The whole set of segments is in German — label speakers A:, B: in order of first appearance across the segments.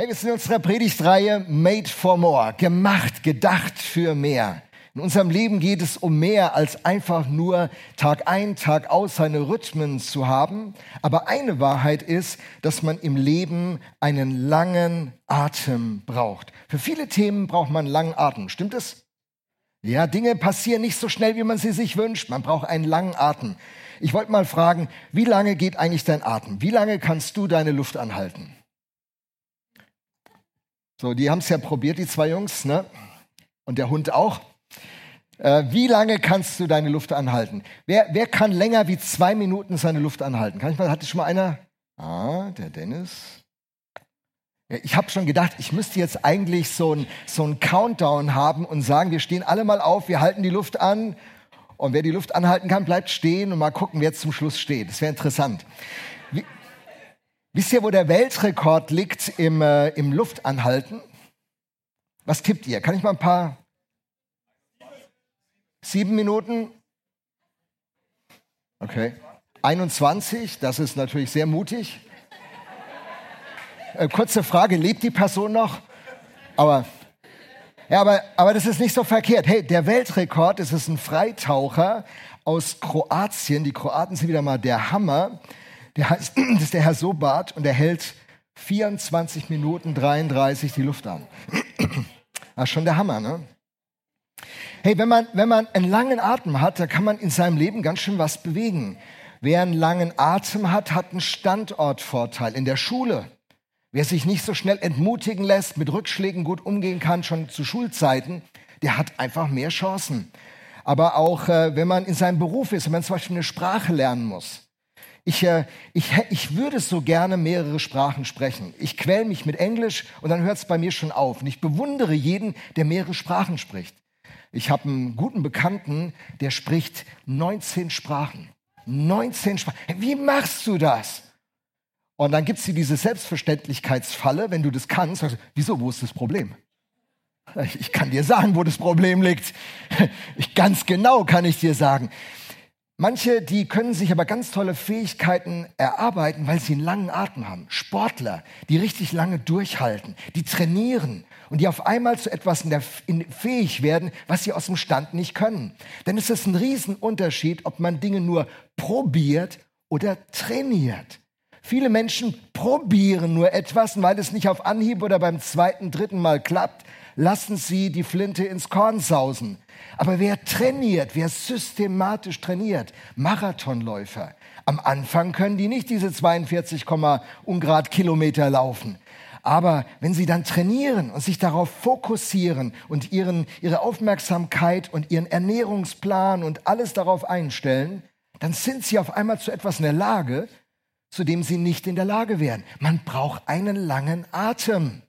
A: Hey, wir sind in unserer Predigtreihe Made for More, gemacht, gedacht für mehr. In unserem Leben geht es um mehr als einfach nur Tag ein, Tag aus seine Rhythmen zu haben. Aber eine Wahrheit ist, dass man im Leben einen langen Atem braucht. Für viele Themen braucht man langen Atem. Stimmt es? Ja, Dinge passieren nicht so schnell, wie man sie sich wünscht. Man braucht einen langen Atem. Ich wollte mal fragen, wie lange geht eigentlich dein Atem? Wie lange kannst du deine Luft anhalten? So, die haben es ja probiert, die zwei Jungs, ne? Und der Hund auch. Äh, wie lange kannst du deine Luft anhalten? Wer, wer kann länger wie zwei Minuten seine Luft anhalten? Kann ich mal, hatte schon mal einer? Ah, der Dennis. Ja, ich habe schon gedacht, ich müsste jetzt eigentlich so ein so Countdown haben und sagen, wir stehen alle mal auf, wir halten die Luft an. Und wer die Luft anhalten kann, bleibt stehen und mal gucken, wer jetzt zum Schluss steht. Das wäre interessant. Wisst ihr, wo der Weltrekord liegt im, äh, im Luftanhalten? Was tippt ihr? Kann ich mal ein paar Sieben Minuten? Okay. 21, das ist natürlich sehr mutig. Äh, kurze Frage, lebt die Person noch? Aber, ja, aber, aber das ist nicht so verkehrt. Hey, der Weltrekord, es ist ein Freitaucher aus Kroatien. Die Kroaten sind wieder mal der Hammer. Der das ist der Herr Sobat und der hält 24 Minuten 33 die Luft an. Das ist schon der Hammer, ne? Hey, wenn man, wenn man einen langen Atem hat, da kann man in seinem Leben ganz schön was bewegen. Wer einen langen Atem hat, hat einen Standortvorteil in der Schule. Wer sich nicht so schnell entmutigen lässt, mit Rückschlägen gut umgehen kann, schon zu Schulzeiten, der hat einfach mehr Chancen. Aber auch äh, wenn man in seinem Beruf ist, wenn man zum Beispiel eine Sprache lernen muss. Ich, äh, ich, ich würde so gerne mehrere Sprachen sprechen. Ich quäl mich mit Englisch und dann hört es bei mir schon auf. Und ich bewundere jeden, der mehrere Sprachen spricht. Ich habe einen guten Bekannten, der spricht 19 Sprachen. 19 Sprachen. Wie machst du das? Und dann gibt es diese Selbstverständlichkeitsfalle, wenn du das kannst. Also, wieso, wo ist das Problem? Ich kann dir sagen, wo das Problem liegt. Ich, ganz genau kann ich dir sagen. Manche, die können sich aber ganz tolle Fähigkeiten erarbeiten, weil sie einen langen Atem haben. Sportler, die richtig lange durchhalten, die trainieren und die auf einmal zu etwas in der, in, fähig werden, was sie aus dem Stand nicht können. Denn es ist ein Riesenunterschied, ob man Dinge nur probiert oder trainiert. Viele Menschen probieren nur etwas, und weil es nicht auf Anhieb oder beim zweiten, dritten Mal klappt, lassen sie die Flinte ins Korn sausen. Aber wer trainiert, wer systematisch trainiert, Marathonläufer, am Anfang können die nicht diese 42, Ungrad Kilometer laufen. Aber wenn sie dann trainieren und sich darauf fokussieren und ihren, ihre Aufmerksamkeit und ihren Ernährungsplan und alles darauf einstellen, dann sind sie auf einmal zu etwas in der Lage, zu dem sie nicht in der Lage wären. Man braucht einen langen Atem.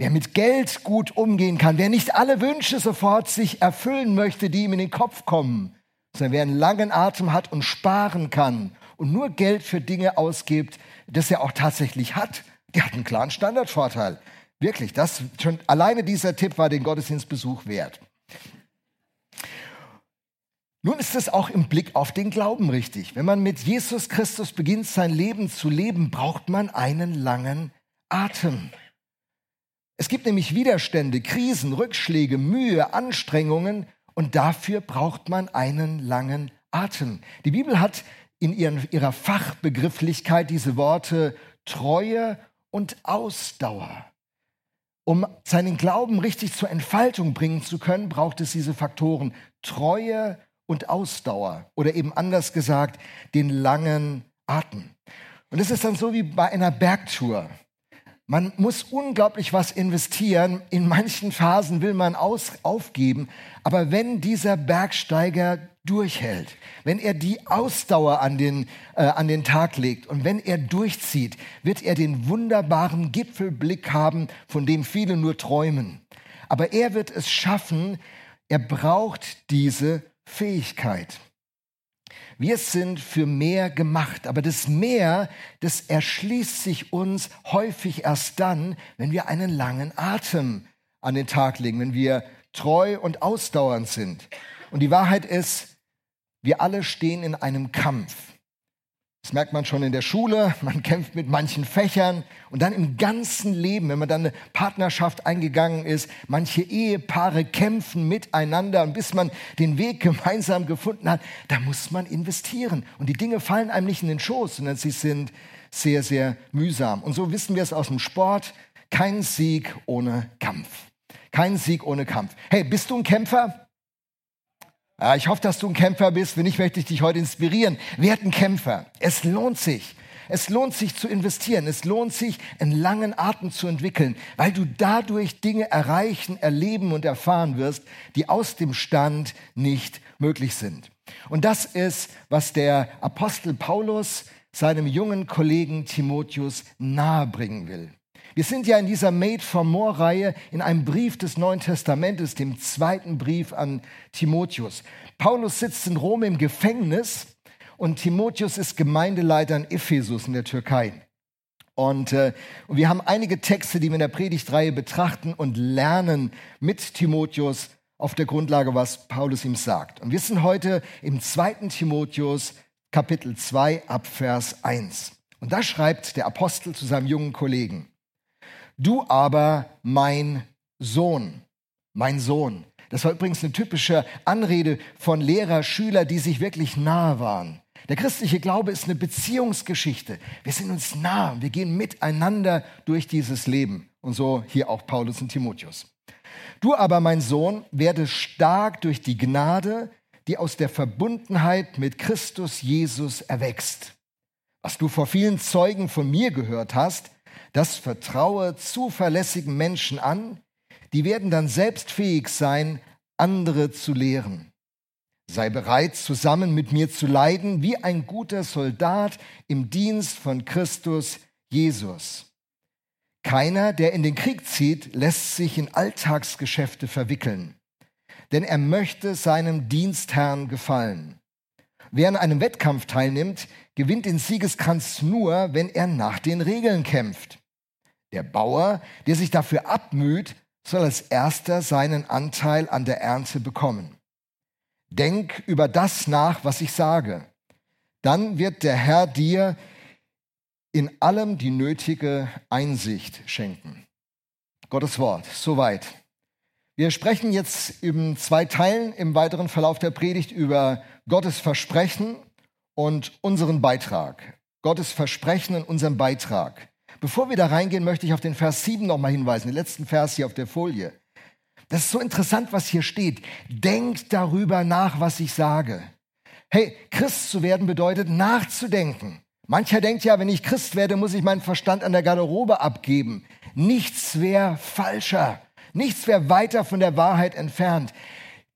A: Wer mit Geld gut umgehen kann, wer nicht alle Wünsche sofort sich erfüllen möchte, die ihm in den Kopf kommen, sondern wer einen langen Atem hat und sparen kann und nur Geld für Dinge ausgibt, das er auch tatsächlich hat, der hat einen klaren Standardvorteil. Wirklich, das schon alleine dieser Tipp war den Gottesdienstbesuch wert. Nun ist es auch im Blick auf den Glauben richtig. Wenn man mit Jesus Christus beginnt, sein Leben zu leben, braucht man einen langen Atem. Es gibt nämlich Widerstände, Krisen, Rückschläge, Mühe, Anstrengungen und dafür braucht man einen langen Atem. Die Bibel hat in ihren, ihrer Fachbegrifflichkeit diese Worte Treue und Ausdauer. Um seinen Glauben richtig zur Entfaltung bringen zu können, braucht es diese Faktoren Treue und Ausdauer oder eben anders gesagt den langen Atem. Und es ist dann so wie bei einer Bergtour. Man muss unglaublich was investieren. In manchen Phasen will man aus, aufgeben. Aber wenn dieser Bergsteiger durchhält, wenn er die Ausdauer an den, äh, an den Tag legt und wenn er durchzieht, wird er den wunderbaren Gipfelblick haben, von dem viele nur träumen. Aber er wird es schaffen, er braucht diese Fähigkeit. Wir sind für mehr gemacht, aber das Mehr, das erschließt sich uns häufig erst dann, wenn wir einen langen Atem an den Tag legen, wenn wir treu und ausdauernd sind. Und die Wahrheit ist, wir alle stehen in einem Kampf. Das merkt man schon in der Schule, man kämpft mit manchen Fächern und dann im ganzen Leben, wenn man dann eine Partnerschaft eingegangen ist, manche Ehepaare kämpfen miteinander und bis man den Weg gemeinsam gefunden hat, da muss man investieren. Und die Dinge fallen einem nicht in den Schoß, sondern sie sind sehr, sehr mühsam. Und so wissen wir es aus dem Sport, kein Sieg ohne Kampf. Kein Sieg ohne Kampf. Hey, bist du ein Kämpfer? Ja, ich hoffe, dass du ein Kämpfer bist. Wenn nicht, möchte ich dich heute inspirieren. Werd ein Kämpfer. Es lohnt sich. Es lohnt sich zu investieren. Es lohnt sich, einen langen Atem zu entwickeln, weil du dadurch Dinge erreichen, erleben und erfahren wirst, die aus dem Stand nicht möglich sind. Und das ist, was der Apostel Paulus seinem jungen Kollegen Timotheus nahebringen will. Wir sind ja in dieser Made for More Reihe in einem Brief des Neuen Testamentes, dem zweiten Brief an Timotheus. Paulus sitzt in Rom im Gefängnis und Timotheus ist Gemeindeleiter in Ephesus in der Türkei. Und, äh, und wir haben einige Texte, die wir in der Predigtreihe betrachten und lernen mit Timotheus auf der Grundlage, was Paulus ihm sagt. Und wir sind heute im zweiten Timotheus Kapitel 2 ab Vers 1. Und da schreibt der Apostel zu seinem jungen Kollegen, Du aber, mein Sohn, mein Sohn. Das war übrigens eine typische Anrede von Lehrer, Schüler, die sich wirklich nahe waren. Der christliche Glaube ist eine Beziehungsgeschichte. Wir sind uns nah, wir gehen miteinander durch dieses Leben. Und so hier auch Paulus und Timotheus. Du aber, mein Sohn, werde stark durch die Gnade, die aus der Verbundenheit mit Christus Jesus erwächst. Was du vor vielen Zeugen von mir gehört hast, das vertraue zuverlässigen Menschen an, die werden dann selbst fähig sein, andere zu lehren. Sei bereit, zusammen mit mir zu leiden, wie ein guter Soldat im Dienst von Christus Jesus. Keiner, der in den Krieg zieht, lässt sich in Alltagsgeschäfte verwickeln, denn er möchte seinem Dienstherrn gefallen. Wer an einem Wettkampf teilnimmt, gewinnt den Siegeskranz nur, wenn er nach den Regeln kämpft. Der Bauer, der sich dafür abmüht, soll als erster seinen Anteil an der Ernte bekommen. Denk über das nach, was ich sage. Dann wird der Herr dir in allem die nötige Einsicht schenken. Gottes Wort, soweit. Wir sprechen jetzt in zwei Teilen im weiteren Verlauf der Predigt über Gottes Versprechen und unseren Beitrag. Gottes Versprechen und unseren Beitrag. Bevor wir da reingehen, möchte ich auf den Vers 7 nochmal hinweisen, den letzten Vers hier auf der Folie. Das ist so interessant, was hier steht. Denkt darüber nach, was ich sage. Hey, Christ zu werden bedeutet nachzudenken. Mancher denkt ja, wenn ich Christ werde, muss ich meinen Verstand an der Garderobe abgeben. Nichts wäre falscher. Nichts wäre weiter von der Wahrheit entfernt.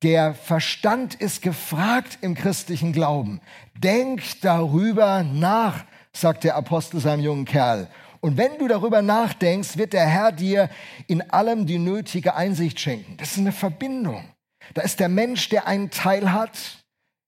A: Der Verstand ist gefragt im christlichen Glauben. Denkt darüber nach, sagt der Apostel seinem jungen Kerl. Und wenn du darüber nachdenkst, wird der Herr dir in allem die nötige Einsicht schenken. Das ist eine Verbindung. Da ist der Mensch, der einen Teil hat,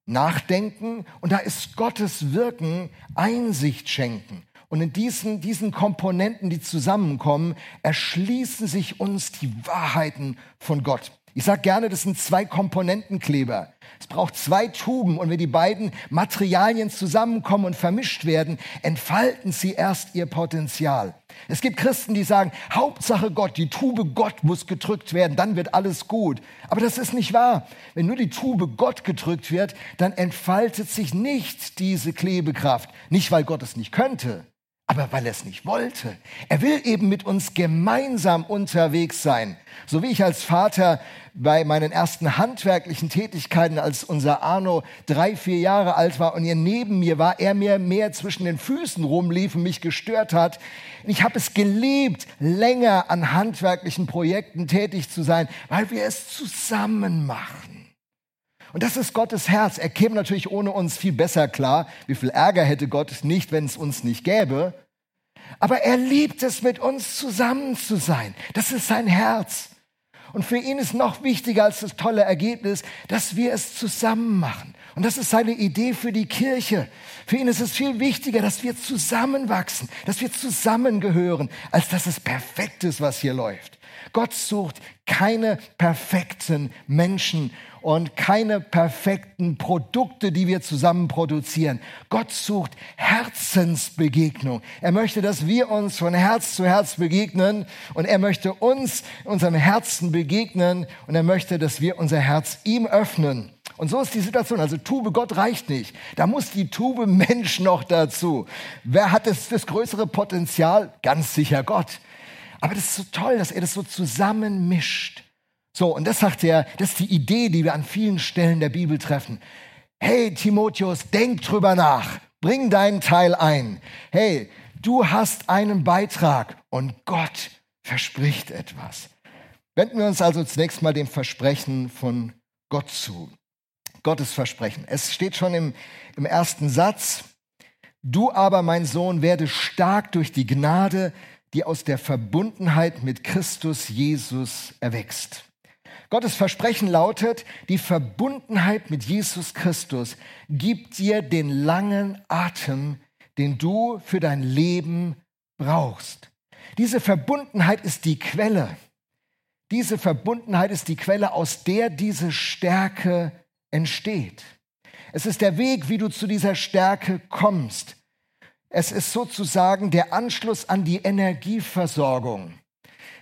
A: nachdenken, und da ist Gottes Wirken, Einsicht schenken. Und in diesen, diesen Komponenten, die zusammenkommen, erschließen sich uns die Wahrheiten von Gott. Ich sage gerne, das sind zwei Komponentenkleber. Es braucht zwei Tuben und wenn die beiden Materialien zusammenkommen und vermischt werden, entfalten sie erst ihr Potenzial. Es gibt Christen, die sagen, Hauptsache Gott, die Tube Gott muss gedrückt werden, dann wird alles gut. Aber das ist nicht wahr. Wenn nur die Tube Gott gedrückt wird, dann entfaltet sich nicht diese Klebekraft. Nicht, weil Gott es nicht könnte, aber weil er es nicht wollte. Er will eben mit uns gemeinsam unterwegs sein. So wie ich als Vater bei meinen ersten handwerklichen Tätigkeiten, als unser Arno drei, vier Jahre alt war und er neben mir war, er mir mehr zwischen den Füßen rumlief und mich gestört hat. Ich habe es geliebt, länger an handwerklichen Projekten tätig zu sein, weil wir es zusammen machen. Und das ist Gottes Herz. Er käme natürlich ohne uns viel besser klar. Wie viel Ärger hätte Gott nicht, wenn es uns nicht gäbe? Aber er liebt es, mit uns zusammen zu sein. Das ist sein Herz. Und für ihn ist noch wichtiger als das tolle Ergebnis, dass wir es zusammen machen. Und das ist seine Idee für die Kirche. Für ihn ist es viel wichtiger, dass wir zusammenwachsen, dass wir zusammengehören, als dass es perfekt ist, was hier läuft. Gott sucht keine perfekten Menschen und keine perfekten Produkte, die wir zusammen produzieren. Gott sucht Herzensbegegnung. Er möchte, dass wir uns von Herz zu Herz begegnen und er möchte uns unserem Herzen begegnen und er möchte, dass wir unser Herz ihm öffnen. Und so ist die Situation. Also Tube Gott reicht nicht. Da muss die Tube Mensch noch dazu. Wer hat das, das größere Potenzial? Ganz sicher Gott. Aber das ist so toll, dass er das so zusammenmischt. So, und das sagt er, das ist die Idee, die wir an vielen Stellen der Bibel treffen. Hey, Timotheus, denk drüber nach. Bring deinen Teil ein. Hey, du hast einen Beitrag und Gott verspricht etwas. Wenden wir uns also zunächst mal dem Versprechen von Gott zu. Gottes Versprechen. Es steht schon im, im ersten Satz. Du aber, mein Sohn, werde stark durch die Gnade, die aus der Verbundenheit mit Christus Jesus erwächst. Gottes Versprechen lautet, die Verbundenheit mit Jesus Christus gibt dir den langen Atem, den du für dein Leben brauchst. Diese Verbundenheit ist die Quelle. Diese Verbundenheit ist die Quelle, aus der diese Stärke entsteht. Es ist der Weg, wie du zu dieser Stärke kommst. Es ist sozusagen der Anschluss an die Energieversorgung.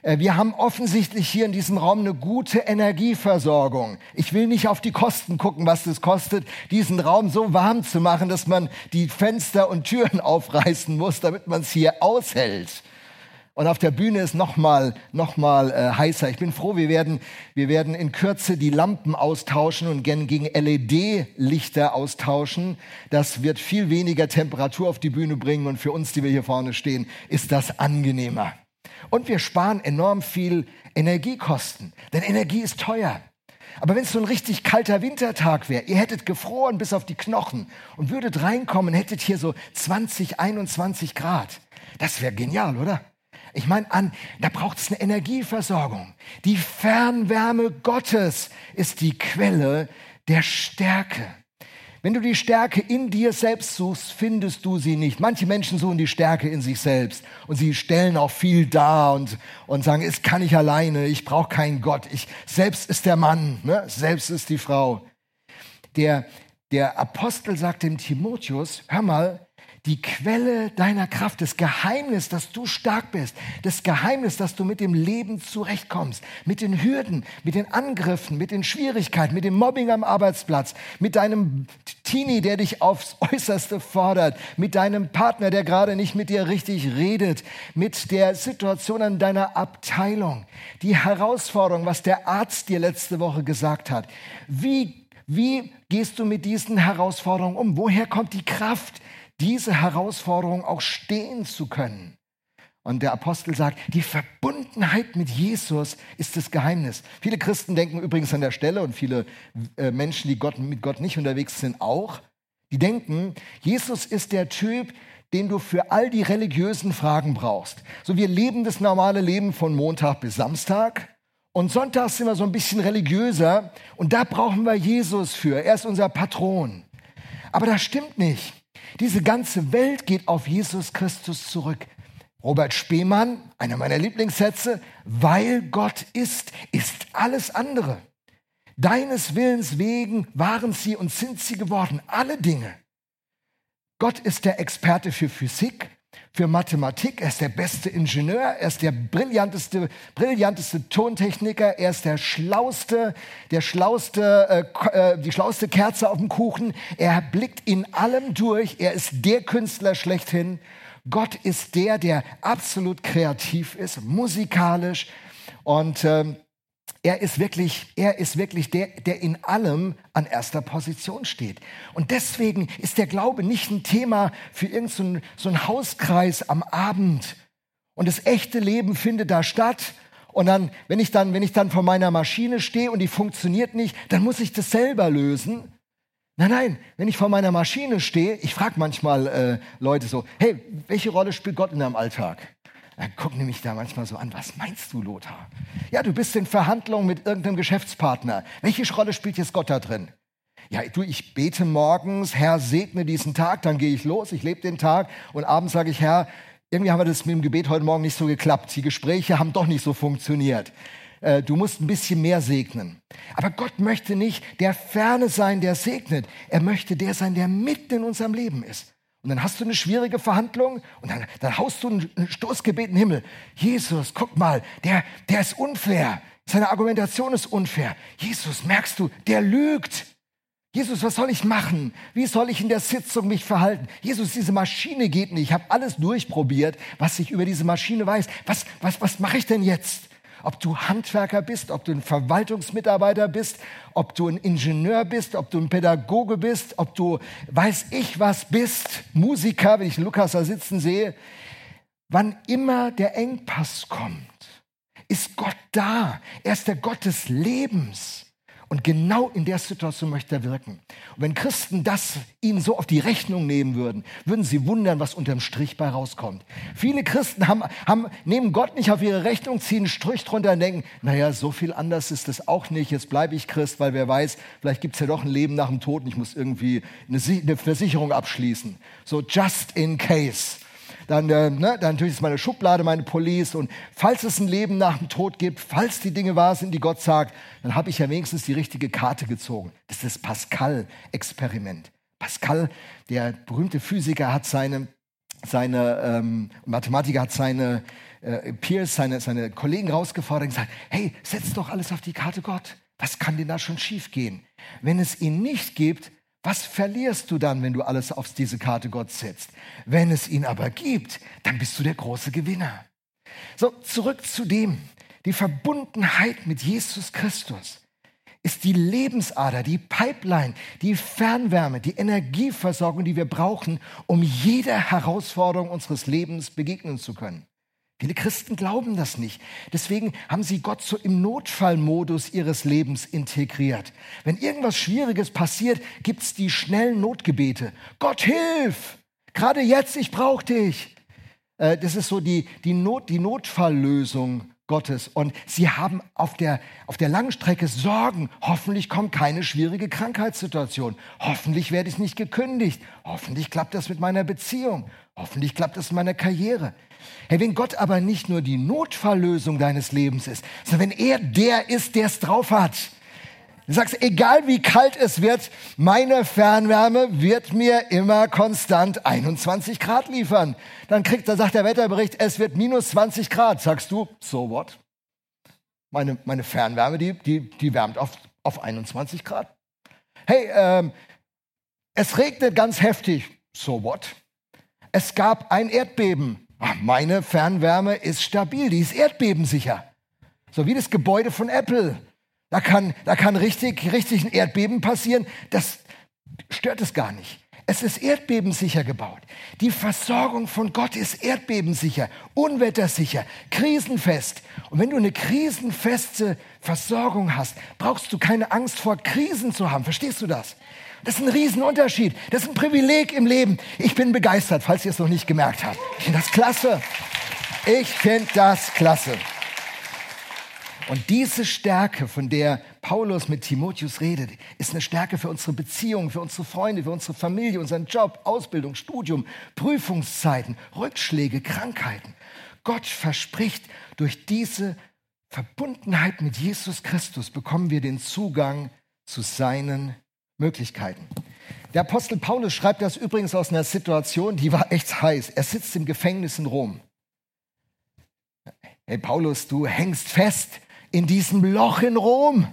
A: Äh, wir haben offensichtlich hier in diesem Raum eine gute Energieversorgung. Ich will nicht auf die Kosten gucken, was es kostet, diesen Raum so warm zu machen, dass man die Fenster und Türen aufreißen muss, damit man es hier aushält. Und auf der Bühne ist noch mal, noch mal äh, heißer. Ich bin froh, wir werden, wir werden in Kürze die Lampen austauschen und gegen LED-Lichter austauschen. Das wird viel weniger Temperatur auf die Bühne bringen und für uns, die wir hier vorne stehen, ist das angenehmer. Und wir sparen enorm viel Energiekosten, denn Energie ist teuer. Aber wenn es so ein richtig kalter Wintertag wäre, ihr hättet gefroren bis auf die Knochen und würdet reinkommen, hättet hier so 20, 21 Grad. Das wäre genial, oder? Ich meine an, da braucht es eine Energieversorgung. Die Fernwärme Gottes ist die Quelle der Stärke. Wenn du die Stärke in dir selbst suchst, findest du sie nicht. Manche Menschen suchen die Stärke in sich selbst und sie stellen auch viel dar und, und sagen, es kann ich alleine, ich brauche keinen Gott, ich, selbst ist der Mann, ne? selbst ist die Frau. Der, der Apostel sagt dem Timotheus, hör mal, die Quelle deiner Kraft, das Geheimnis, dass du stark bist, das Geheimnis, dass du mit dem Leben zurechtkommst, mit den Hürden, mit den Angriffen, mit den Schwierigkeiten, mit dem Mobbing am Arbeitsplatz, mit deinem Teenie, der dich aufs Äußerste fordert, mit deinem Partner, der gerade nicht mit dir richtig redet, mit der Situation an deiner Abteilung, die Herausforderung, was der Arzt dir letzte Woche gesagt hat. Wie, wie gehst du mit diesen Herausforderungen um? Woher kommt die Kraft? Diese Herausforderung auch stehen zu können. Und der Apostel sagt, die Verbundenheit mit Jesus ist das Geheimnis. Viele Christen denken übrigens an der Stelle und viele äh, Menschen, die Gott, mit Gott nicht unterwegs sind, auch, die denken, Jesus ist der Typ, den du für all die religiösen Fragen brauchst. So wir leben das normale Leben von Montag bis Samstag und Sonntag sind wir so ein bisschen religiöser und da brauchen wir Jesus für. Er ist unser Patron. Aber das stimmt nicht. Diese ganze Welt geht auf Jesus Christus zurück. Robert Spemann, einer meiner Lieblingssätze, weil Gott ist, ist alles andere. Deines Willens wegen waren sie und sind sie geworden, alle Dinge. Gott ist der Experte für Physik, für Mathematik, er ist der beste Ingenieur, er ist der brillanteste, brillanteste Tontechniker, er ist der schlauste, der schlauste, äh, äh, die schlauste Kerze auf dem Kuchen. Er blickt in allem durch, er ist der Künstler schlechthin. Gott ist der, der absolut kreativ ist, musikalisch und ähm, er ist wirklich, er ist wirklich der, der in allem an erster Position steht. Und deswegen ist der Glaube nicht ein Thema für irgendeinen so einen Hauskreis am Abend. Und das echte Leben findet da statt. Und dann, wenn ich dann, wenn ich dann vor meiner Maschine stehe und die funktioniert nicht, dann muss ich das selber lösen. Nein, nein, wenn ich vor meiner Maschine stehe, ich frage manchmal äh, Leute so, hey, welche Rolle spielt Gott in deinem Alltag? Dann gucken mich da manchmal so an, was meinst du, Lothar? Ja, du bist in Verhandlungen mit irgendeinem Geschäftspartner. Welche Rolle spielt jetzt Gott da drin? Ja, du, ich bete morgens, Herr, segne diesen Tag, dann gehe ich los, ich lebe den Tag und abends sage ich, Herr, irgendwie haben wir das mit dem Gebet heute Morgen nicht so geklappt. Die Gespräche haben doch nicht so funktioniert. Äh, du musst ein bisschen mehr segnen. Aber Gott möchte nicht der Ferne sein, der segnet. Er möchte der sein, der mitten in unserem Leben ist. Und dann hast du eine schwierige Verhandlung und dann, dann haust du ein Stoßgebet in den Himmel. Jesus, guck mal, der, der ist unfair. Seine Argumentation ist unfair. Jesus, merkst du, der lügt. Jesus, was soll ich machen? Wie soll ich in der Sitzung mich verhalten? Jesus, diese Maschine geht nicht. Ich habe alles durchprobiert, was ich über diese Maschine weiß. Was, was, was mache ich denn jetzt? Ob du Handwerker bist, ob du ein Verwaltungsmitarbeiter bist, ob du ein Ingenieur bist, ob du ein Pädagoge bist, ob du weiß ich was bist, Musiker, wenn ich Lukas da sitzen sehe. Wann immer der Engpass kommt, ist Gott da. Er ist der Gott des Lebens. Und genau in der Situation möchte er wirken. Und wenn Christen das ihnen so auf die Rechnung nehmen würden, würden sie wundern, was unterm Strich bei rauskommt. Viele Christen haben, haben, nehmen Gott nicht auf ihre Rechnung, ziehen einen Strich drunter und denken, naja, so viel anders ist es auch nicht, jetzt bleibe ich Christ, weil wer weiß, vielleicht gibt es ja doch ein Leben nach dem Tod und ich muss irgendwie eine, eine Versicherung abschließen. So just in case dann, äh, ne, dann natürlich ist meine Schublade meine Police und falls es ein Leben nach dem Tod gibt, falls die Dinge wahr sind, die Gott sagt, dann habe ich ja wenigstens die richtige Karte gezogen. Das ist das Pascal-Experiment. Pascal, der berühmte Physiker, hat seine, seine ähm, Mathematiker hat seine äh, Peers, seine, seine Kollegen rausgefordert und gesagt, hey, setz doch alles auf die Karte Gott. Was kann denn da schon schiefgehen? Wenn es ihn nicht gibt, was verlierst du dann, wenn du alles auf diese Karte Gott setzt? Wenn es ihn aber gibt, dann bist du der große Gewinner. So, zurück zu dem. Die Verbundenheit mit Jesus Christus ist die Lebensader, die Pipeline, die Fernwärme, die Energieversorgung, die wir brauchen, um jeder Herausforderung unseres Lebens begegnen zu können. Viele Christen glauben das nicht. Deswegen haben sie Gott so im Notfallmodus ihres Lebens integriert. Wenn irgendwas Schwieriges passiert, gibt es die schnellen Notgebete. Gott hilf! Gerade jetzt, ich brauche dich. Äh, das ist so die, die, Not, die Notfalllösung Gottes. Und sie haben auf der, auf der langen Strecke Sorgen. Hoffentlich kommt keine schwierige Krankheitssituation. Hoffentlich werde ich nicht gekündigt. Hoffentlich klappt das mit meiner Beziehung. Hoffentlich klappt das in meiner Karriere. Hey, wenn Gott aber nicht nur die Notfalllösung deines Lebens ist, sondern wenn er der ist, der es drauf hat, Du sagst, egal wie kalt es wird, meine Fernwärme wird mir immer konstant 21 Grad liefern. Dann kriegt, da sagt der Wetterbericht, es wird minus 20 Grad. Sagst du, so what? Meine, meine Fernwärme, die, die, die wärmt auf, auf 21 Grad. Hey, ähm, es regnet ganz heftig. So what? Es gab ein Erdbeben. Meine Fernwärme ist stabil, die ist erdbebensicher. So wie das Gebäude von Apple. Da kann, da kann richtig, richtig ein Erdbeben passieren. Das stört es gar nicht. Es ist erdbebensicher gebaut. Die Versorgung von Gott ist erdbebensicher, unwettersicher, krisenfest. Und wenn du eine krisenfeste Versorgung hast, brauchst du keine Angst vor Krisen zu haben. Verstehst du das? Das ist ein Riesenunterschied. Das ist ein Privileg im Leben. Ich bin begeistert, falls ihr es noch nicht gemerkt habt. Ich finde das klasse. Ich finde das klasse. Und diese Stärke, von der Paulus mit Timotheus redet, ist eine Stärke für unsere Beziehungen, für unsere Freunde, für unsere Familie, unseren Job, Ausbildung, Studium, Prüfungszeiten, Rückschläge, Krankheiten. Gott verspricht, durch diese Verbundenheit mit Jesus Christus bekommen wir den Zugang zu seinen Möglichkeiten. Der Apostel Paulus schreibt das übrigens aus einer Situation, die war echt heiß. Er sitzt im Gefängnis in Rom. Hey Paulus, du hängst fest in diesem Loch in Rom.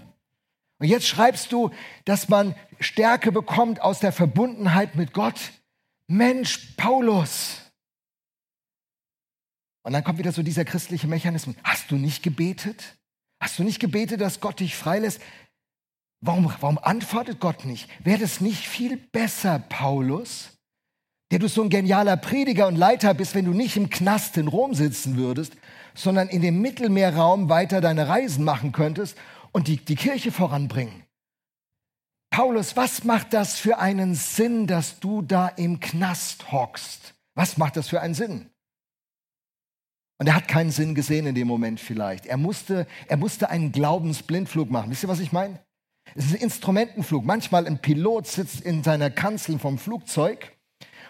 A: Und jetzt schreibst du, dass man Stärke bekommt aus der Verbundenheit mit Gott. Mensch, Paulus. Und dann kommt wieder so dieser christliche Mechanismus. Hast du nicht gebetet? Hast du nicht gebetet, dass Gott dich freilässt? Warum, warum antwortet Gott nicht? Wäre es nicht viel besser, Paulus, der du so ein genialer Prediger und Leiter bist, wenn du nicht im Knast in Rom sitzen würdest, sondern in dem Mittelmeerraum weiter deine Reisen machen könntest und die, die Kirche voranbringen? Paulus, was macht das für einen Sinn, dass du da im Knast hockst? Was macht das für einen Sinn? Und er hat keinen Sinn gesehen in dem Moment vielleicht. Er musste, er musste einen Glaubensblindflug machen. Wisst ihr, was ich meine? Es ist ein Instrumentenflug. Manchmal ein Pilot sitzt in seiner Kanzel vom Flugzeug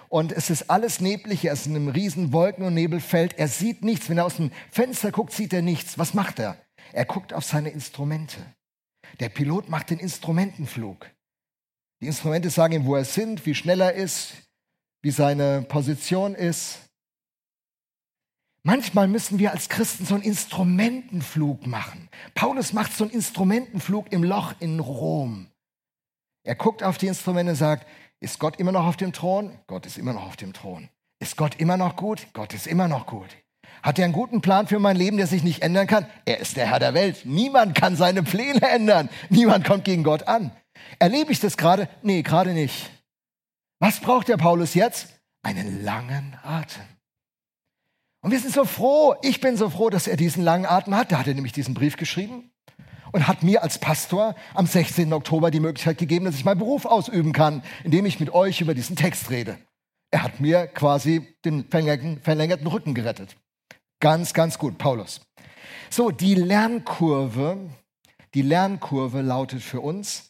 A: und es ist alles neblig, er ist in einem riesen Wolken- und Nebelfeld, er sieht nichts, wenn er aus dem Fenster guckt, sieht er nichts. Was macht er? Er guckt auf seine Instrumente. Der Pilot macht den Instrumentenflug. Die Instrumente sagen ihm, wo er sind, wie schnell er ist, wie seine Position ist. Manchmal müssen wir als Christen so einen Instrumentenflug machen. Paulus macht so einen Instrumentenflug im Loch in Rom. Er guckt auf die Instrumente und sagt, ist Gott immer noch auf dem Thron? Gott ist immer noch auf dem Thron. Ist Gott immer noch gut? Gott ist immer noch gut. Hat er einen guten Plan für mein Leben, der sich nicht ändern kann? Er ist der Herr der Welt. Niemand kann seine Pläne ändern. Niemand kommt gegen Gott an. Erlebe ich das gerade? Nee, gerade nicht. Was braucht der Paulus jetzt? Einen langen Atem. Und wir sind so froh, ich bin so froh, dass er diesen langen Atem hat. Da hat er nämlich diesen Brief geschrieben und hat mir als Pastor am 16. Oktober die Möglichkeit gegeben, dass ich meinen Beruf ausüben kann, indem ich mit euch über diesen Text rede. Er hat mir quasi den verlängerten, verlängerten Rücken gerettet. Ganz, ganz gut, Paulus. So, die Lernkurve, die Lernkurve lautet für uns,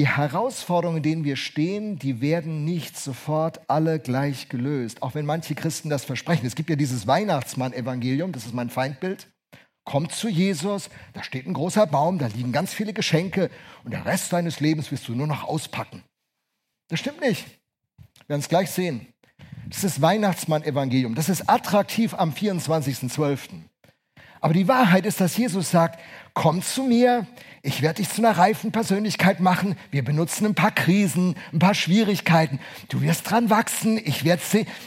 A: die Herausforderungen, in denen wir stehen, die werden nicht sofort alle gleich gelöst. Auch wenn manche Christen das versprechen. Es gibt ja dieses Weihnachtsmann-Evangelium, das ist mein Feindbild. Kommt zu Jesus, da steht ein großer Baum, da liegen ganz viele Geschenke und der Rest deines Lebens wirst du nur noch auspacken. Das stimmt nicht. Wir werden es gleich sehen. Das ist das Weihnachtsmann-Evangelium. Das ist attraktiv am 24.12. Aber die Wahrheit ist, dass Jesus sagt, komm zu mir, ich werde dich zu einer reifen Persönlichkeit machen. Wir benutzen ein paar Krisen, ein paar Schwierigkeiten. Du wirst dran wachsen. Ich werde,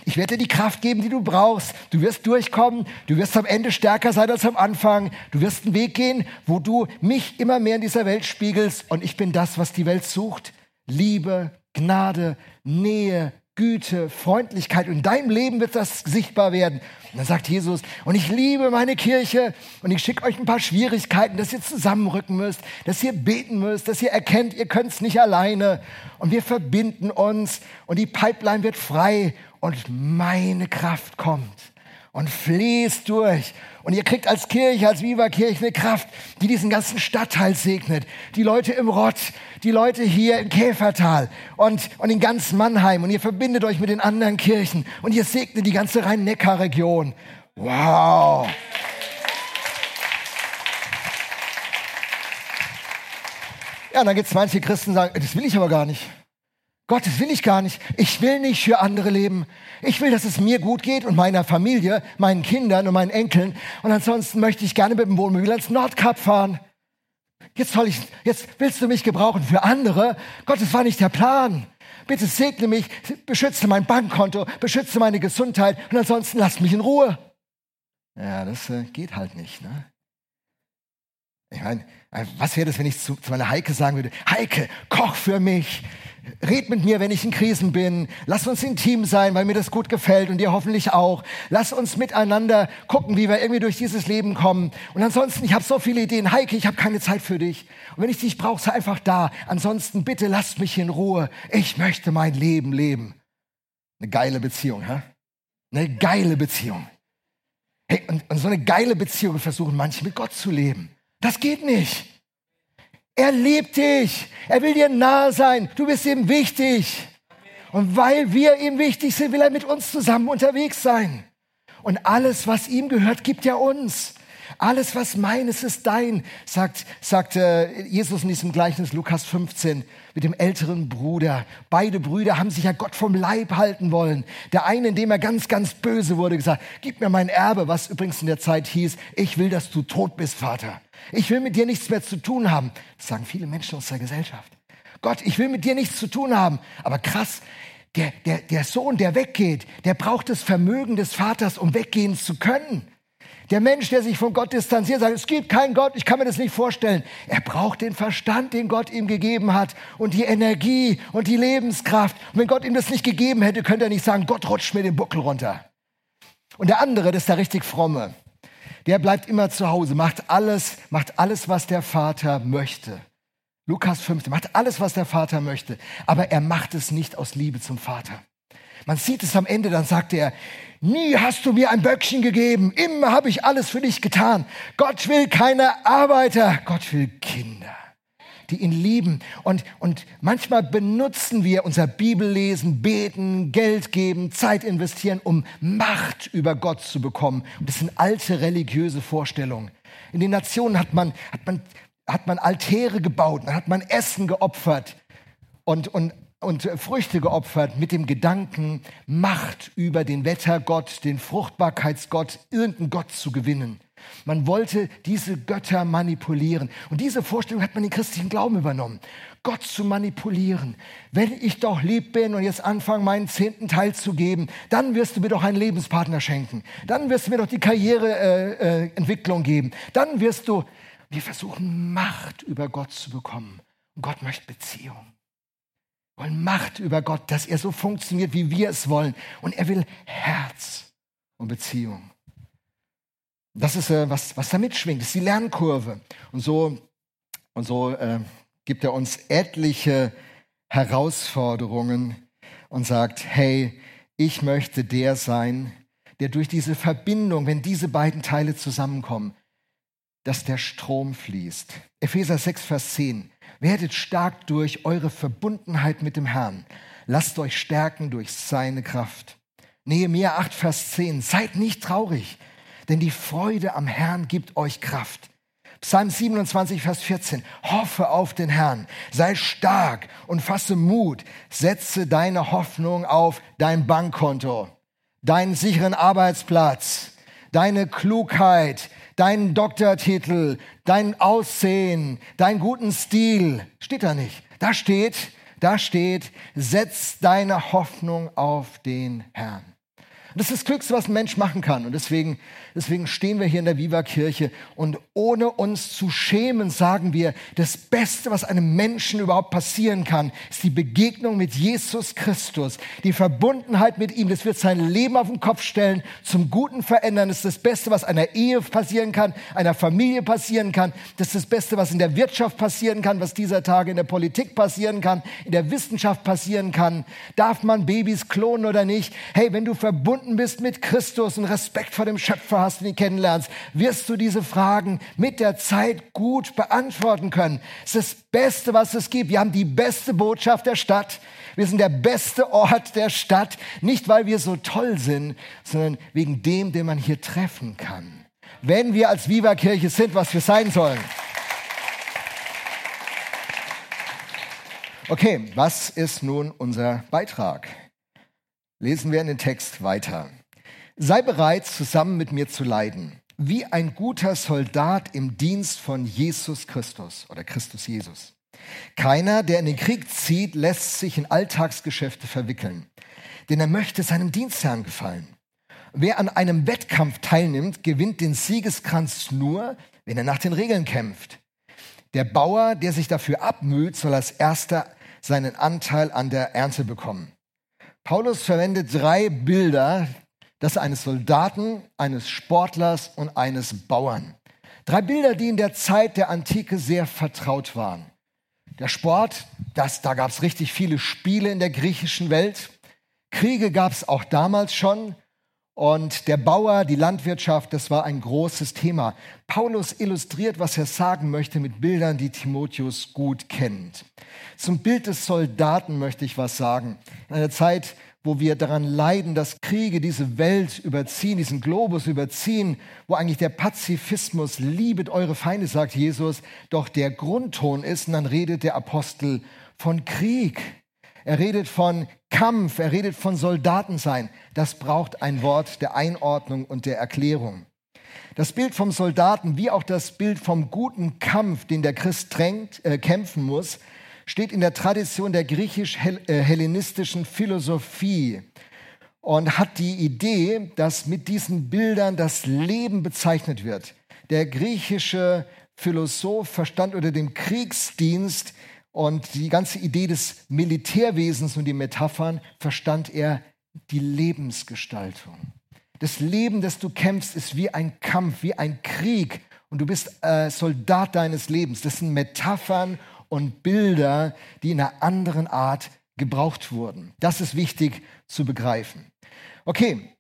A: ich werde dir die Kraft geben, die du brauchst. Du wirst durchkommen. Du wirst am Ende stärker sein als am Anfang. Du wirst einen Weg gehen, wo du mich immer mehr in dieser Welt spiegelst. Und ich bin das, was die Welt sucht. Liebe, Gnade, Nähe, Güte, Freundlichkeit. Und in deinem Leben wird das sichtbar werden. Und dann sagt Jesus, und ich liebe meine Kirche und ich schicke euch ein paar Schwierigkeiten, dass ihr zusammenrücken müsst, dass ihr beten müsst, dass ihr erkennt, ihr könnt es nicht alleine. Und wir verbinden uns und die Pipeline wird frei und meine Kraft kommt und fließt durch. Und ihr kriegt als Kirche, als Viva Kirche eine Kraft, die diesen ganzen Stadtteil segnet. Die Leute im Rott, die Leute hier im Käfertal und, und in ganz Mannheim. Und ihr verbindet euch mit den anderen Kirchen und ihr segnet die ganze Rhein-Neckar-Region. Wow! Ja, und dann gibt es manche Christen, die sagen, das will ich aber gar nicht. Gott, das will ich gar nicht. Ich will nicht für andere leben. Ich will, dass es mir gut geht und meiner Familie, meinen Kindern und meinen Enkeln. Und ansonsten möchte ich gerne mit dem Wohnmobil ans Nordkap fahren. Jetzt soll ich, jetzt willst du mich gebrauchen für andere. Gott, das war nicht der Plan. Bitte segne mich, beschütze mein Bankkonto, beschütze meine Gesundheit und ansonsten lass mich in Ruhe. Ja, das äh, geht halt nicht, ne? Ich meine, äh, was wäre das, wenn ich zu, zu meiner Heike sagen würde, Heike, koch für mich, Red mit mir, wenn ich in Krisen bin. Lass uns intim sein, weil mir das gut gefällt und dir hoffentlich auch. Lass uns miteinander gucken, wie wir irgendwie durch dieses Leben kommen. Und ansonsten, ich habe so viele Ideen. Heike, ich habe keine Zeit für dich. Und wenn ich dich brauche, sei einfach da. Ansonsten, bitte lasst mich in Ruhe. Ich möchte mein Leben leben. Eine geile Beziehung, hä? Eine geile Beziehung. Hey, und, und so eine geile Beziehung versuchen manche mit Gott zu leben. Das geht nicht. Er liebt dich. Er will dir nahe sein. Du bist ihm wichtig. Und weil wir ihm wichtig sind, will er mit uns zusammen unterwegs sein. Und alles, was ihm gehört, gibt er uns. Alles, was meines ist dein, sagt, sagt äh, Jesus in diesem Gleichnis Lukas 15 mit dem älteren Bruder. Beide Brüder haben sich ja Gott vom Leib halten wollen. Der eine, indem er ganz, ganz böse wurde, gesagt, gib mir mein Erbe, was übrigens in der Zeit hieß, ich will, dass du tot bist, Vater. Ich will mit dir nichts mehr zu tun haben. Das sagen viele Menschen aus der Gesellschaft. Gott, ich will mit dir nichts zu tun haben. Aber krass, der, der, der Sohn, der weggeht, der braucht das Vermögen des Vaters, um weggehen zu können. Der Mensch, der sich von Gott distanziert, sagt, es gibt keinen Gott, ich kann mir das nicht vorstellen. Er braucht den Verstand, den Gott ihm gegeben hat und die Energie und die Lebenskraft. Und wenn Gott ihm das nicht gegeben hätte, könnte er nicht sagen, Gott rutscht mir den Buckel runter. Und der andere, das ist der richtig fromme der bleibt immer zu Hause, macht alles, macht alles, was der Vater möchte. Lukas 5, macht alles, was der Vater möchte, aber er macht es nicht aus Liebe zum Vater. Man sieht es am Ende, dann sagt er, nie hast du mir ein Böckchen gegeben, immer habe ich alles für dich getan. Gott will keine Arbeiter, Gott will Kinder. Die ihn lieben. Und, und manchmal benutzen wir unser Bibellesen, beten, Geld geben, Zeit investieren, um Macht über Gott zu bekommen. Und das sind alte religiöse Vorstellungen. In den Nationen hat man, hat man, hat man Altäre gebaut, dann hat man Essen geopfert und, und und Früchte geopfert mit dem Gedanken, Macht über den Wettergott, den Fruchtbarkeitsgott, irgendeinen Gott zu gewinnen. Man wollte diese Götter manipulieren. Und diese Vorstellung hat man in den christlichen Glauben übernommen. Gott zu manipulieren. Wenn ich doch lieb bin und jetzt anfange, meinen zehnten Teil zu geben, dann wirst du mir doch einen Lebenspartner schenken. Dann wirst du mir doch die Karriereentwicklung äh, äh, geben. Dann wirst du, wir versuchen Macht über Gott zu bekommen. Und Gott möchte Beziehung wollen Macht über Gott, dass er so funktioniert, wie wir es wollen. Und er will Herz und Beziehung. Das ist, äh, was, was da mitschwingt, das ist die Lernkurve. Und so, und so äh, gibt er uns etliche Herausforderungen und sagt, hey, ich möchte der sein, der durch diese Verbindung, wenn diese beiden Teile zusammenkommen, dass der Strom fließt. Epheser 6, Vers 10. Werdet stark durch eure Verbundenheit mit dem Herrn. Lasst euch stärken durch seine Kraft. Nehemiah 8, Vers 10. Seid nicht traurig, denn die Freude am Herrn gibt euch Kraft. Psalm 27, Vers 14. Hoffe auf den Herrn, sei stark und fasse Mut. Setze deine Hoffnung auf dein Bankkonto, deinen sicheren Arbeitsplatz, deine Klugheit, deinen Doktortitel, dein Aussehen, deinen guten Stil. Steht da nicht. Da steht, da steht, setz deine Hoffnung auf den Herrn. Das ist das Glückste, was ein Mensch machen kann. Und deswegen, deswegen stehen wir hier in der Viva-Kirche und ohne uns zu schämen sagen wir, das Beste, was einem Menschen überhaupt passieren kann, ist die Begegnung mit Jesus Christus, die Verbundenheit mit ihm. Das wird sein Leben auf den Kopf stellen, zum Guten verändern. Das ist das Beste, was einer Ehe passieren kann, einer Familie passieren kann. Das ist das Beste, was in der Wirtschaft passieren kann, was dieser Tage in der Politik passieren kann, in der Wissenschaft passieren kann. Darf man Babys klonen oder nicht? Hey, wenn du verbunden verbunden bist mit Christus und Respekt vor dem Schöpfer hast und ihn kennenlernst, wirst du diese Fragen mit der Zeit gut beantworten können. Es ist das Beste, was es gibt. Wir haben die beste Botschaft der Stadt. Wir sind der beste Ort der Stadt. Nicht, weil wir so toll sind, sondern wegen dem, den man hier treffen kann. Wenn wir als Viva-Kirche sind, was wir sein sollen. Okay, was ist nun unser Beitrag? Lesen wir in den Text weiter. Sei bereit, zusammen mit mir zu leiden, wie ein guter Soldat im Dienst von Jesus Christus oder Christus Jesus. Keiner, der in den Krieg zieht, lässt sich in Alltagsgeschäfte verwickeln, denn er möchte seinem Dienstherrn gefallen. Wer an einem Wettkampf teilnimmt, gewinnt den Siegeskranz nur, wenn er nach den Regeln kämpft. Der Bauer, der sich dafür abmüht, soll als erster seinen Anteil an der Ernte bekommen. Paulus verwendet drei Bilder, das eines Soldaten, eines Sportlers und eines Bauern. Drei Bilder, die in der Zeit der Antike sehr vertraut waren. Der Sport, das, da gab es richtig viele Spiele in der griechischen Welt. Kriege gab es auch damals schon. Und der Bauer, die Landwirtschaft, das war ein großes Thema. Paulus illustriert, was er sagen möchte, mit Bildern, die Timotheus gut kennt. Zum Bild des Soldaten möchte ich was sagen. In einer Zeit, wo wir daran leiden, dass Kriege diese Welt überziehen, diesen Globus überziehen, wo eigentlich der Pazifismus, liebet eure Feinde, sagt Jesus, doch der Grundton ist, und dann redet der Apostel von Krieg. Er redet von Kampf, er redet von Soldatensein. Das braucht ein Wort der Einordnung und der Erklärung. Das Bild vom Soldaten wie auch das Bild vom guten Kampf, den der Christ drängt, äh, kämpfen muss, steht in der Tradition der griechisch-hellenistischen Philosophie und hat die Idee, dass mit diesen Bildern das Leben bezeichnet wird. Der griechische Philosoph verstand unter dem Kriegsdienst und die ganze Idee des Militärwesens und die Metaphern verstand er die Lebensgestaltung. Das Leben, das du kämpfst, ist wie ein Kampf, wie ein Krieg und du bist äh, Soldat deines Lebens. Das sind Metaphern und Bilder, die in einer anderen Art gebraucht wurden. Das ist wichtig zu begreifen. Okay,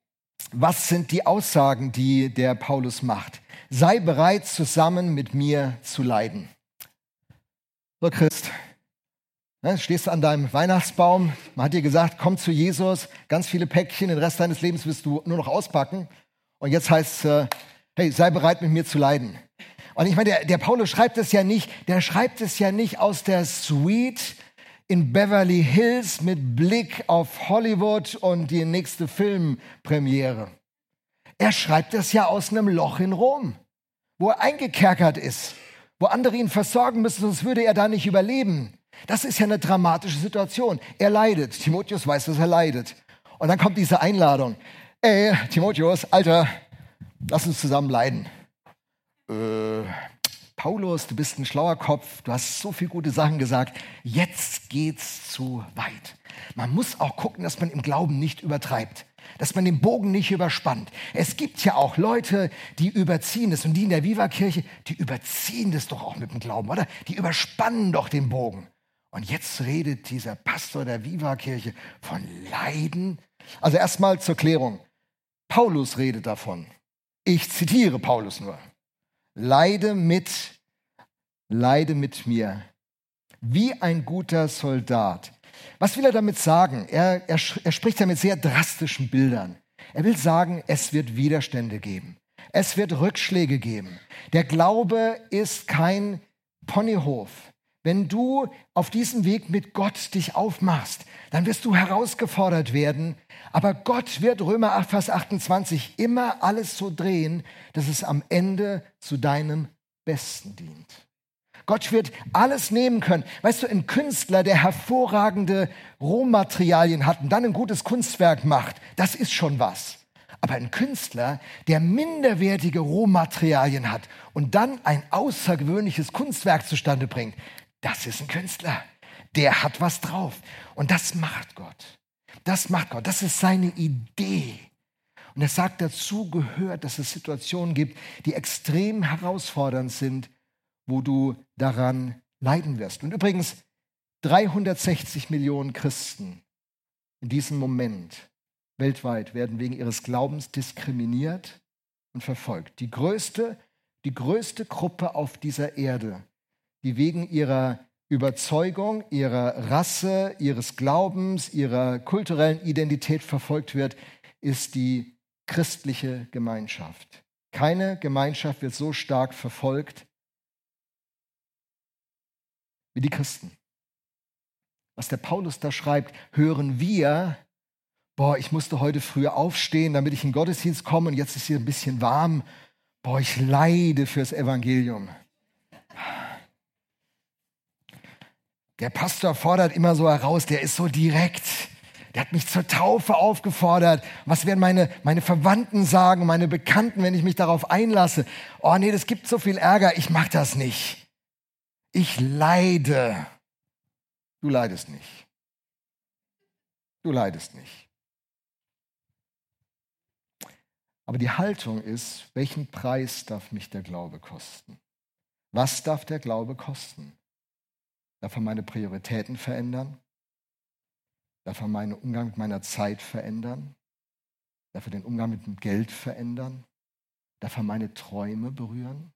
A: was sind die Aussagen, die der Paulus macht? Sei bereit, zusammen mit mir zu leiden. So, Christ, ne, stehst an deinem Weihnachtsbaum, man hat dir gesagt, komm zu Jesus, ganz viele Päckchen, den Rest deines Lebens wirst du nur noch auspacken. Und jetzt heißt es, äh, hey, sei bereit, mit mir zu leiden. Und ich meine, der, der Paulus schreibt es ja nicht, der schreibt es ja nicht aus der Suite in Beverly Hills mit Blick auf Hollywood und die nächste Filmpremiere. Er schreibt es ja aus einem Loch in Rom, wo er eingekerkert ist, wo andere ihn versorgen müssen, sonst würde er da nicht überleben. Das ist ja eine dramatische Situation. Er leidet. Timotheus weiß, dass er leidet. Und dann kommt diese Einladung. Ey, Timotheus, Alter, lass uns zusammen leiden. Äh, Paulus, du bist ein schlauer Kopf, du hast so viele gute Sachen gesagt. Jetzt geht's zu weit. Man muss auch gucken, dass man im Glauben nicht übertreibt dass man den Bogen nicht überspannt. Es gibt ja auch Leute, die überziehen es und die in der Viva-Kirche, die überziehen das doch auch mit dem Glauben, oder? Die überspannen doch den Bogen. Und jetzt redet dieser Pastor der Viva-Kirche von Leiden. Also erstmal zur Klärung. Paulus redet davon. Ich zitiere Paulus nur. Leide mit, leide mit mir. Wie ein guter Soldat was will er damit sagen? Er, er, er spricht ja mit sehr drastischen Bildern. Er will sagen, es wird Widerstände geben. Es wird Rückschläge geben. Der Glaube ist kein Ponyhof. Wenn du auf diesem Weg mit Gott dich aufmachst, dann wirst du herausgefordert werden. Aber Gott wird Römer 8, Vers 28 immer alles so drehen, dass es am Ende zu deinem Besten dient. Gott wird alles nehmen können. Weißt du, ein Künstler, der hervorragende Rohmaterialien hat und dann ein gutes Kunstwerk macht, das ist schon was. Aber ein Künstler, der minderwertige Rohmaterialien hat und dann ein außergewöhnliches Kunstwerk zustande bringt, das ist ein Künstler. Der hat was drauf. Und das macht Gott. Das macht Gott. Das ist seine Idee. Und er sagt, dazu gehört, dass es Situationen gibt, die extrem herausfordernd sind, wo du daran leiden wirst. Und übrigens, 360 Millionen Christen in diesem Moment weltweit werden wegen ihres Glaubens diskriminiert und verfolgt. Die größte, die größte Gruppe auf dieser Erde, die wegen ihrer Überzeugung, ihrer Rasse, ihres Glaubens, ihrer kulturellen Identität verfolgt wird, ist die christliche Gemeinschaft. Keine Gemeinschaft wird so stark verfolgt wie die Christen. Was der Paulus da schreibt, hören wir, boah, ich musste heute früher aufstehen, damit ich in den Gottesdienst komme und jetzt ist hier ein bisschen warm. Boah, ich leide fürs Evangelium. Der Pastor fordert immer so heraus, der ist so direkt. Der hat mich zur Taufe aufgefordert. Was werden meine, meine Verwandten sagen, meine Bekannten, wenn ich mich darauf einlasse? Oh nee, das gibt so viel Ärger, ich mach das nicht. Ich leide. Du leidest nicht. Du leidest nicht. Aber die Haltung ist, welchen Preis darf mich der Glaube kosten? Was darf der Glaube kosten? Darf er meine Prioritäten verändern? Darf er meinen Umgang mit meiner Zeit verändern? Darf er den Umgang mit dem Geld verändern? Darf er meine Träume berühren?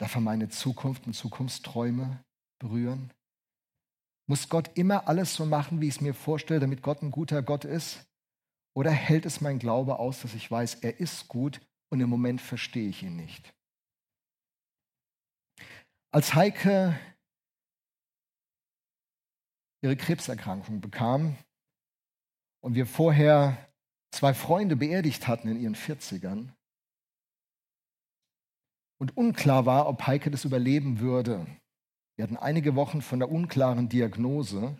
A: Darf er meine Zukunft und Zukunftsträume berühren? Muss Gott immer alles so machen, wie ich es mir vorstelle, damit Gott ein guter Gott ist? Oder hält es mein Glaube aus, dass ich weiß, er ist gut und im Moment verstehe ich ihn nicht? Als Heike ihre Krebserkrankung bekam und wir vorher zwei Freunde beerdigt hatten in ihren 40ern, und unklar war, ob Heike das überleben würde. Wir hatten einige Wochen von der unklaren Diagnose.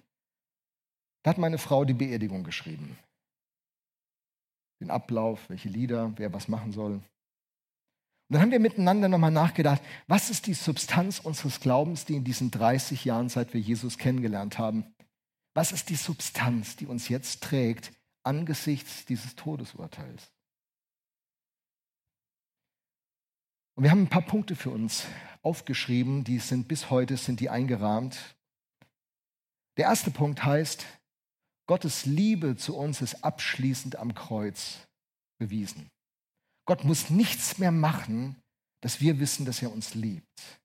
A: Da hat meine Frau die Beerdigung geschrieben. Den Ablauf, welche Lieder, wer was machen soll. Und dann haben wir miteinander nochmal nachgedacht, was ist die Substanz unseres Glaubens, die in diesen 30 Jahren, seit wir Jesus kennengelernt haben, was ist die Substanz, die uns jetzt trägt angesichts dieses Todesurteils? Und wir haben ein paar Punkte für uns aufgeschrieben, die sind bis heute sind die eingerahmt. Der erste Punkt heißt, Gottes Liebe zu uns ist abschließend am Kreuz bewiesen. Gott muss nichts mehr machen, dass wir wissen, dass er uns liebt.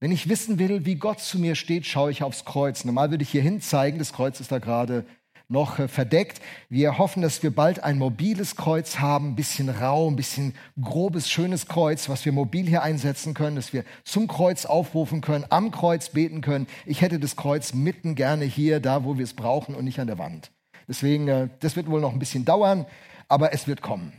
A: Wenn ich wissen will, wie Gott zu mir steht, schaue ich aufs Kreuz. Normal würde ich hier hin zeigen, das Kreuz ist da gerade noch äh, verdeckt. Wir hoffen, dass wir bald ein mobiles Kreuz haben, ein bisschen rau, ein bisschen grobes, schönes Kreuz, was wir mobil hier einsetzen können, dass wir zum Kreuz aufrufen können, am Kreuz beten können. Ich hätte das Kreuz mitten gerne hier, da wo wir es brauchen und nicht an der Wand. Deswegen, äh, das wird wohl noch ein bisschen dauern, aber es wird kommen.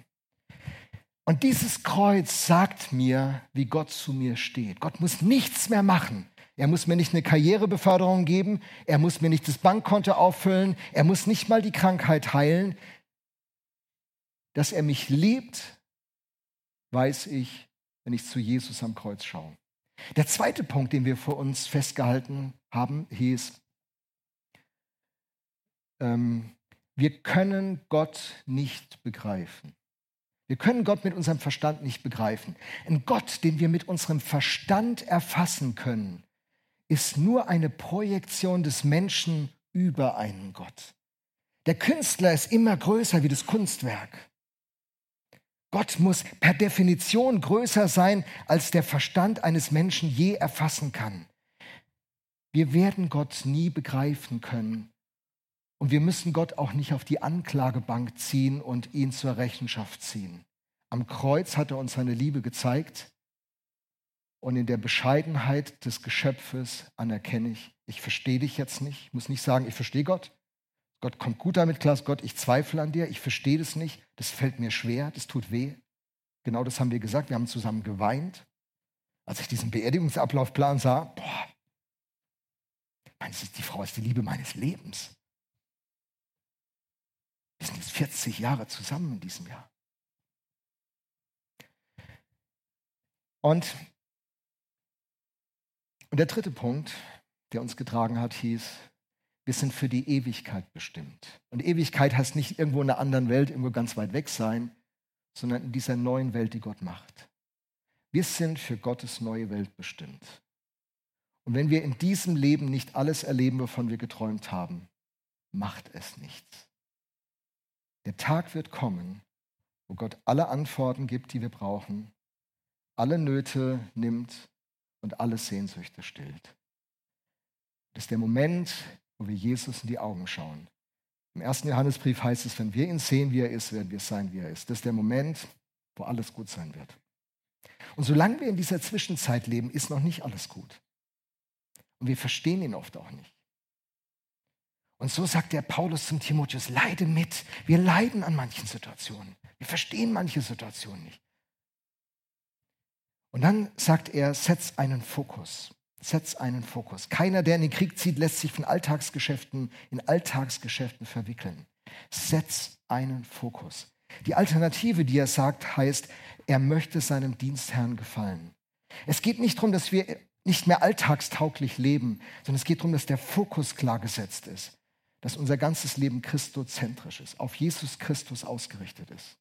A: Und dieses Kreuz sagt mir, wie Gott zu mir steht. Gott muss nichts mehr machen. Er muss mir nicht eine Karrierebeförderung geben. Er muss mir nicht das Bankkonto auffüllen. Er muss nicht mal die Krankheit heilen. Dass er mich liebt, weiß ich, wenn ich zu Jesus am Kreuz schaue. Der zweite Punkt, den wir vor uns festgehalten haben, hieß, ähm, wir können Gott nicht begreifen. Wir können Gott mit unserem Verstand nicht begreifen. Ein Gott, den wir mit unserem Verstand erfassen können, ist nur eine Projektion des Menschen über einen Gott. Der Künstler ist immer größer wie das Kunstwerk. Gott muss per Definition größer sein, als der Verstand eines Menschen je erfassen kann. Wir werden Gott nie begreifen können. Und wir müssen Gott auch nicht auf die Anklagebank ziehen und ihn zur Rechenschaft ziehen. Am Kreuz hat er uns seine Liebe gezeigt und in der Bescheidenheit des Geschöpfes anerkenne ich, ich verstehe dich jetzt nicht. Ich muss nicht sagen, ich verstehe Gott. Gott kommt gut damit klar, Gott, ich zweifle an dir, ich verstehe das nicht, das fällt mir schwer, das tut weh. Genau das haben wir gesagt, wir haben zusammen geweint. Als ich diesen Beerdigungsablaufplan sah, boah, meinst du, die Frau ist die Liebe meines Lebens. Wir sind jetzt 40 Jahre zusammen in diesem Jahr. Und und der dritte Punkt, der uns getragen hat, hieß, wir sind für die Ewigkeit bestimmt. Und Ewigkeit heißt nicht irgendwo in einer anderen Welt, irgendwo ganz weit weg sein, sondern in dieser neuen Welt, die Gott macht. Wir sind für Gottes neue Welt bestimmt. Und wenn wir in diesem Leben nicht alles erleben, wovon wir geträumt haben, macht es nichts. Der Tag wird kommen, wo Gott alle Antworten gibt, die wir brauchen, alle Nöte nimmt und alle Sehnsüchte stillt. Das ist der Moment, wo wir Jesus in die Augen schauen. Im ersten Johannesbrief heißt es, wenn wir ihn sehen, wie er ist, werden wir sein, wie er ist. Das ist der Moment, wo alles gut sein wird. Und solange wir in dieser Zwischenzeit leben, ist noch nicht alles gut. Und wir verstehen ihn oft auch nicht. Und so sagt der Paulus zum Timotheus, leide mit. Wir leiden an manchen Situationen. Wir verstehen manche Situationen nicht. Und dann sagt er, setz einen Fokus. Setz einen Fokus. Keiner, der in den Krieg zieht, lässt sich von Alltagsgeschäften in Alltagsgeschäften verwickeln. Setz einen Fokus. Die Alternative, die er sagt, heißt, er möchte seinem Dienstherrn gefallen. Es geht nicht darum, dass wir nicht mehr alltagstauglich leben, sondern es geht darum, dass der Fokus klar gesetzt ist, dass unser ganzes Leben christozentrisch ist, auf Jesus Christus ausgerichtet ist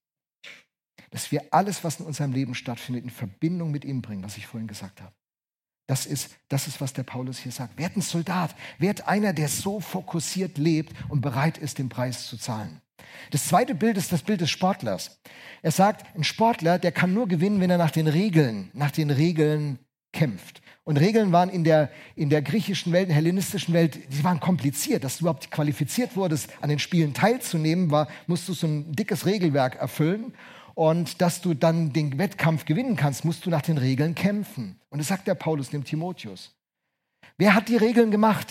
A: dass wir alles, was in unserem Leben stattfindet, in Verbindung mit ihm bringen, was ich vorhin gesagt habe. Das ist, das ist, was der Paulus hier sagt. Werd ein Soldat, werd einer, der so fokussiert lebt und bereit ist, den Preis zu zahlen. Das zweite Bild ist das Bild des Sportlers. Er sagt, ein Sportler, der kann nur gewinnen, wenn er nach den Regeln, nach den Regeln kämpft. Und Regeln waren in der, in der griechischen Welt, in der hellenistischen Welt, die waren kompliziert. Dass du überhaupt qualifiziert wurdest, an den Spielen teilzunehmen, war, musst du so ein dickes Regelwerk erfüllen. Und dass du dann den Wettkampf gewinnen kannst, musst du nach den Regeln kämpfen. Und das sagt der Paulus dem Timotheus. Wer hat die Regeln gemacht?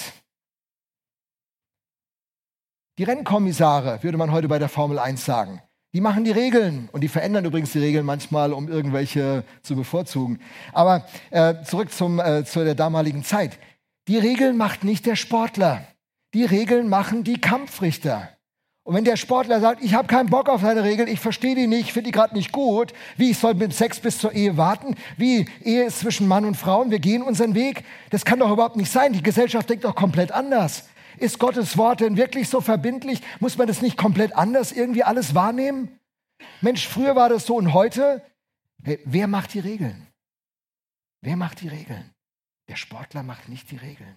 A: Die Rennkommissare, würde man heute bei der Formel 1 sagen. Die machen die Regeln und die verändern übrigens die Regeln manchmal, um irgendwelche zu bevorzugen. Aber äh, zurück zum, äh, zu der damaligen Zeit. Die Regeln macht nicht der Sportler. Die Regeln machen die Kampfrichter. Und wenn der Sportler sagt, ich habe keinen Bock auf seine Regeln, ich verstehe die nicht, finde die gerade nicht gut, wie ich soll mit Sex bis zur Ehe warten, wie Ehe ist zwischen Mann und Frau und wir gehen unseren Weg, das kann doch überhaupt nicht sein. Die Gesellschaft denkt doch komplett anders. Ist Gottes Wort denn wirklich so verbindlich? Muss man das nicht komplett anders irgendwie alles wahrnehmen? Mensch, früher war das so und heute, hey, wer macht die Regeln? Wer macht die Regeln? Der Sportler macht nicht die Regeln.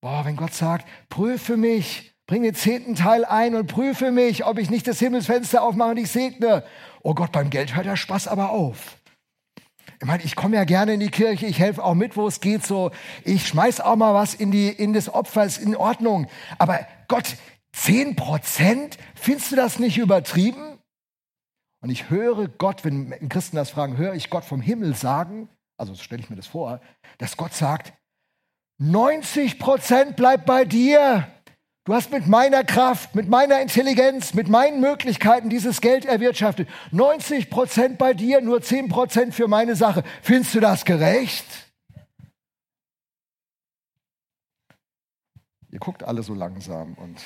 A: Boah, wenn Gott sagt, prüfe mich, Bring den zehnten Teil ein und prüfe mich, ob ich nicht das Himmelsfenster aufmache und dich segne. Oh Gott, beim Geld hört der Spaß aber auf. Ich meine, ich komme ja gerne in die Kirche, ich helfe auch mit, wo es geht, so. Ich schmeiß auch mal was in, die, in das Opfer, ist in Ordnung. Aber Gott, zehn Prozent? Findest du das nicht übertrieben? Und ich höre Gott, wenn Christen das fragen, höre ich Gott vom Himmel sagen, also stelle ich mir das vor, dass Gott sagt, 90 Prozent bleibt bei dir. Du hast mit meiner Kraft, mit meiner Intelligenz, mit meinen Möglichkeiten dieses Geld erwirtschaftet. 90 Prozent bei dir, nur 10 Prozent für meine Sache. Findest du das gerecht? Ihr guckt alle so langsam und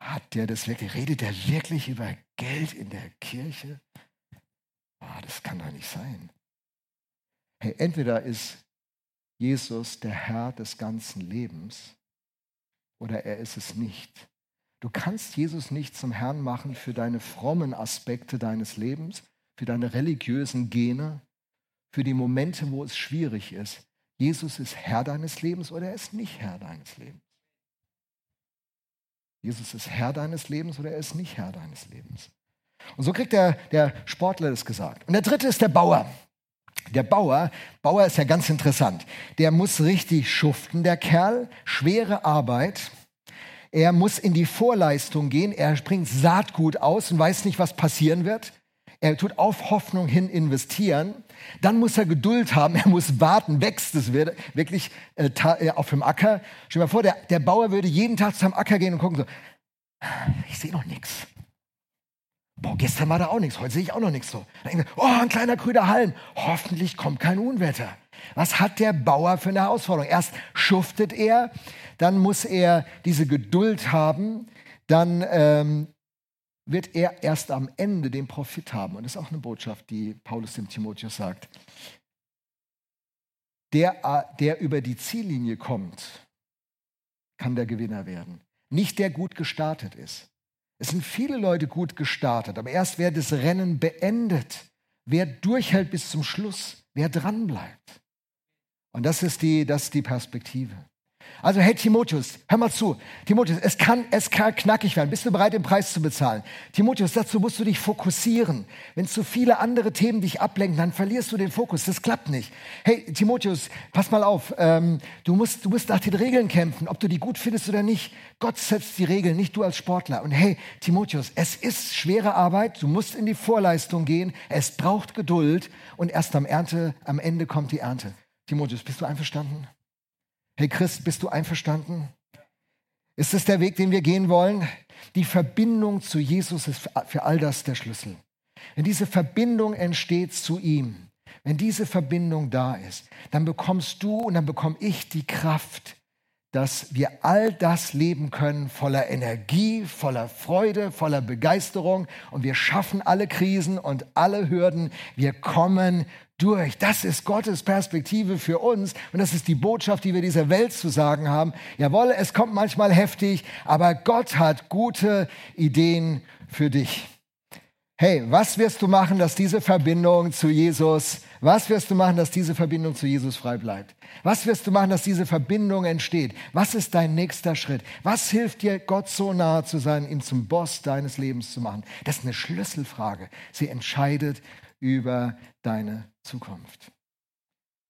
A: hat der das wirklich, redet der wirklich über Geld in der Kirche? Ah, das kann doch nicht sein. Hey, entweder ist Jesus der Herr des ganzen Lebens oder er ist es nicht. Du kannst Jesus nicht zum Herrn machen für deine frommen Aspekte deines Lebens, für deine religiösen Gene, für die Momente, wo es schwierig ist. Jesus ist Herr deines Lebens oder er ist nicht Herr deines Lebens. Jesus ist Herr deines Lebens oder er ist nicht Herr deines Lebens. Und so kriegt der, der Sportler das gesagt. Und der dritte ist der Bauer. Der Bauer, Bauer ist ja ganz interessant. Der muss richtig schuften, der Kerl. Schwere Arbeit. Er muss in die Vorleistung gehen. Er bringt Saatgut aus und weiß nicht, was passieren wird. Er tut auf Hoffnung hin investieren. Dann muss er Geduld haben. Er muss warten. Wächst es wirklich äh, äh, auf dem Acker? Stell dir mal vor, der, der Bauer würde jeden Tag zu seinem Acker gehen und gucken so, ich sehe noch nichts. Boah, gestern war da auch nichts, heute sehe ich auch noch nichts so. Oh, ein kleiner grüner Halm. Hoffentlich kommt kein Unwetter. Was hat der Bauer für eine Herausforderung? Erst schuftet er, dann muss er diese Geduld haben, dann ähm, wird er erst am Ende den Profit haben. Und das ist auch eine Botschaft, die Paulus dem Timotheus sagt. Der, der über die Ziellinie kommt, kann der Gewinner werden. Nicht der gut gestartet ist. Es sind viele Leute gut gestartet, aber erst wer das Rennen beendet, wer durchhält bis zum Schluss, wer dranbleibt. Und das ist die, das ist die Perspektive. Also, hey Timotheus, hör mal zu. Timotheus, es kann, es kann knackig werden. Bist du bereit, den Preis zu bezahlen? Timotheus, dazu musst du dich fokussieren. Wenn zu viele andere Themen dich ablenken, dann verlierst du den Fokus. Das klappt nicht. Hey Timotheus, pass mal auf. Ähm, du, musst, du musst nach den Regeln kämpfen, ob du die gut findest oder nicht. Gott setzt die Regeln, nicht du als Sportler. Und hey Timotheus, es ist schwere Arbeit. Du musst in die Vorleistung gehen. Es braucht Geduld. Und erst am, Ernte, am Ende kommt die Ernte. Timotheus, bist du einverstanden? Hey Christ, bist du einverstanden? Ist es der Weg, den wir gehen wollen? Die Verbindung zu Jesus ist für all das der Schlüssel. Wenn diese Verbindung entsteht zu ihm, wenn diese Verbindung da ist, dann bekommst du und dann bekomme ich die Kraft, dass wir all das leben können, voller Energie, voller Freude, voller Begeisterung. Und wir schaffen alle Krisen und alle Hürden. Wir kommen durch. Das ist Gottes Perspektive für uns und das ist die Botschaft, die wir dieser Welt zu sagen haben. Jawohl, es kommt manchmal heftig, aber Gott hat gute Ideen für dich. Hey, was wirst du machen, dass diese Verbindung zu Jesus, was wirst du machen, dass diese Verbindung zu Jesus frei bleibt? Was wirst du machen, dass diese Verbindung entsteht? Was ist dein nächster Schritt? Was hilft dir, Gott so nahe zu sein, ihn zum Boss deines Lebens zu machen? Das ist eine Schlüsselfrage. Sie entscheidet über deine Zukunft.